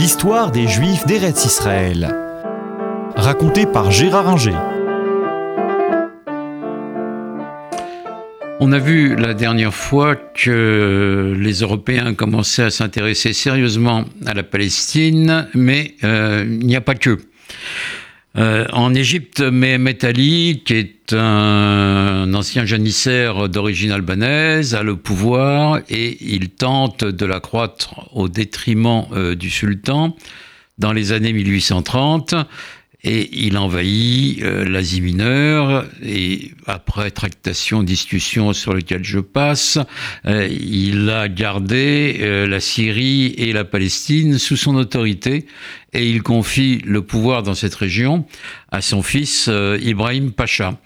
L'histoire des Juifs d'Eretz Israël. Racontée par Gérard Inger. On a vu la dernière fois que les Européens commençaient à s'intéresser sérieusement à la Palestine, mais euh, il n'y a pas que. Euh, en Égypte, Mehemet Ali, qui est un, ancien janissaire d'origine albanaise, a le pouvoir et il tente de l'accroître au détriment euh, du sultan. Dans les années 1830 et il envahit euh, l'Asie mineure. Et après tractation, discussion sur lesquelles je passe, euh, il a gardé euh, la Syrie et la Palestine sous son autorité. Et il confie le pouvoir dans cette région à son fils Ibrahim Pacha.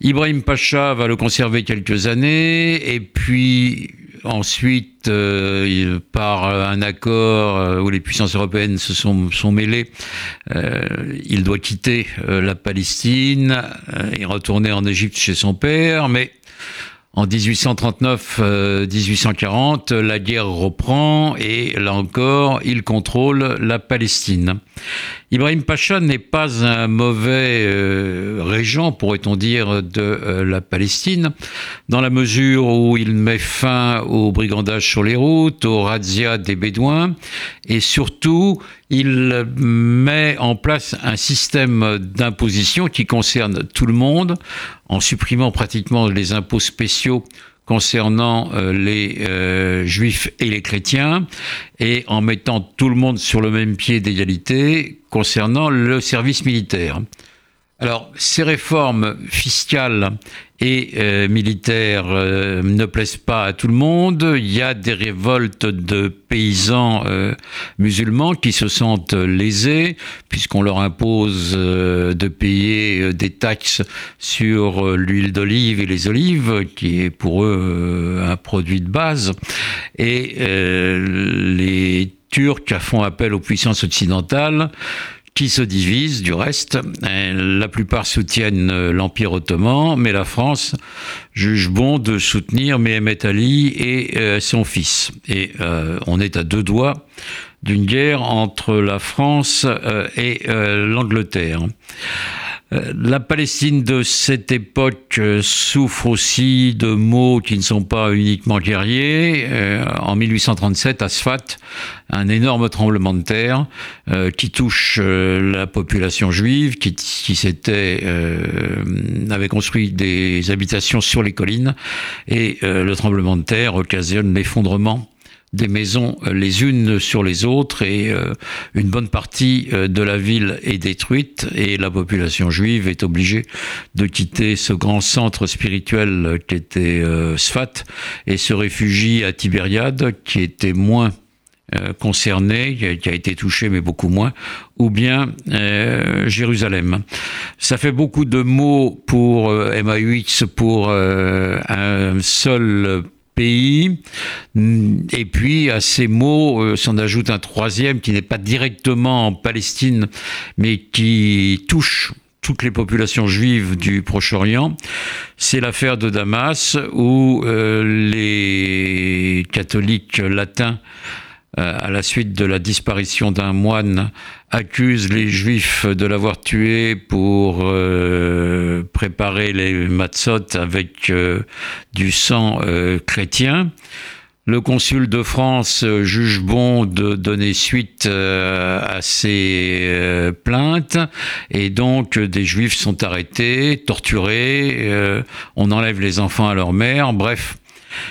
Ibrahim Pacha va le conserver quelques années. Et puis Ensuite, euh, par un accord euh, où les puissances européennes se sont, mêlées, euh, il doit quitter la Palestine et retourner en Égypte chez son père, mais en 1839-1840, la guerre reprend et là encore, il contrôle la Palestine. Ibrahim Pacha n'est pas un mauvais euh, régent, pourrait-on dire, de euh, la Palestine, dans la mesure où il met fin au brigandage sur les routes, aux razzias des Bédouins, et surtout, il met en place un système d'imposition qui concerne tout le monde, en supprimant pratiquement les impôts spéciaux concernant euh, les euh, juifs et les chrétiens et en mettant tout le monde sur le même pied d'égalité concernant le service militaire. Alors, ces réformes fiscales et euh, militaires euh, ne plaisent pas à tout le monde. Il y a des révoltes de paysans euh, musulmans qui se sentent lésés puisqu'on leur impose de payer des taxes sur l'huile d'olive et les olives, qui est pour eux un produit de base. Et les Turcs font appel aux puissances occidentales qui se divisent du reste. La plupart soutiennent euh, l'Empire ottoman, mais la France juge bon de soutenir Mehmet Ali et euh, son fils. Et euh, on est à deux doigts d'une guerre entre la France et l'Angleterre. Euh, la Palestine de cette époque euh, souffre aussi de maux qui ne sont pas uniquement guerriers. Euh, en 1837, à Sfat, un énorme tremblement de terre qui touche la population juive, qui, s'était avait construit des habitations sur les collines, et le tremblement de terre occasionne l'effondrement des maisons euh, les unes sur les autres et euh, une bonne partie euh, de la ville est détruite et la population juive est obligée de quitter ce grand centre spirituel qui était Sfat et se réfugie à Tibériade qui était moins concerné, qui a été touché mais beaucoup moins, ou bien Jérusalem. Ça fait beaucoup de mots pour MAUX, pour un seul pays. Et puis à ces mots euh, s'en ajoute un troisième qui n'est pas directement en Palestine, mais qui touche toutes les populations juives du Proche-Orient, c'est l'affaire de Damas où euh, les catholiques latins à la suite de la disparition d'un moine, accuse les juifs de l'avoir tué pour euh, préparer les matzot avec euh, du sang chrétien. Le consul de France juge bon de donner suite à ces plaintes et donc des juifs sont arrêtés, torturés, on enlève les enfants à leur mère, bref,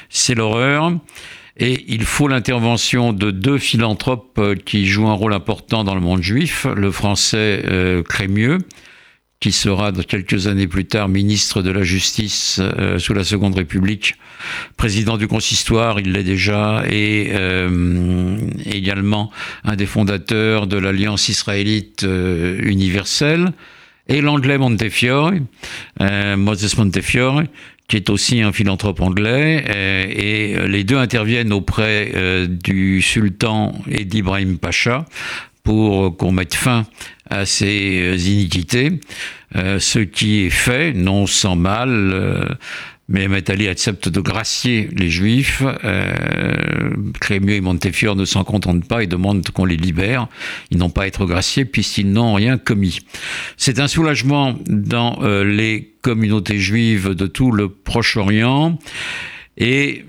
c'est l'horreur. Et il faut l'intervention de deux philanthropes euh, qui jouent un rôle important dans le monde juif, le français euh, Crémieux, qui sera quelques années plus tard ministre de la Justice euh, sous la Seconde République, président du consistoire, il l'est déjà, et également un des fondateurs de l'Alliance israélite universelle, et l'anglais Montefiore, Moses Montefiore, qui est aussi un philanthrope anglais, euh, et, euh, les deux interviennent auprès euh, du sultan et d'Ibrahim Pacha pour qu'on mette fin à ces iniquités, ce qui est fait, non sans mal, Mehmet Ali accepte de gracier les Juifs. Euh, Crémieux et Montefiore ne s'en contentent pas et demandent qu'on les libère. Ils n'ont pas à être graciés puisqu'ils n'ont rien commis. C'est un soulagement dans euh, les communautés juives de tout le Proche-Orient. Et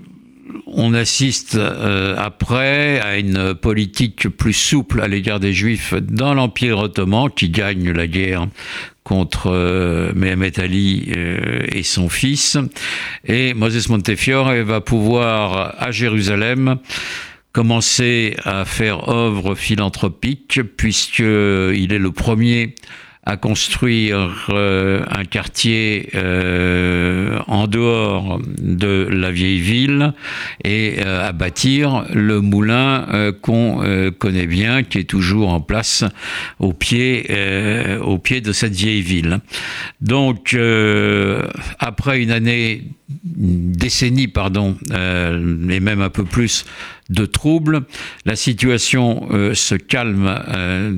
on assiste euh, après à une politique plus souple à l'égard des Juifs dans l'Empire ottoman qui gagne la guerre contre euh, Mehmet Ali euh, et son fils. Et Moses Montefiore va pouvoir, à Jérusalem, commencer à faire œuvre philanthropique, puisqu'il est le premier à construire euh, un quartier euh, en dehors de la vieille ville et euh, à bâtir le moulin qu'on connaît bien, qui est toujours en place au pied, au pied de cette vieille ville. Donc, après une année, une décennie, pardon, et même un peu plus de troubles, la situation se calme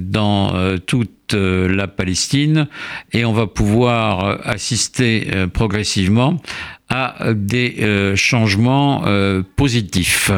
dans toute euh, la Palestine et on va pouvoir euh, assister euh, progressivement à des changements positifs.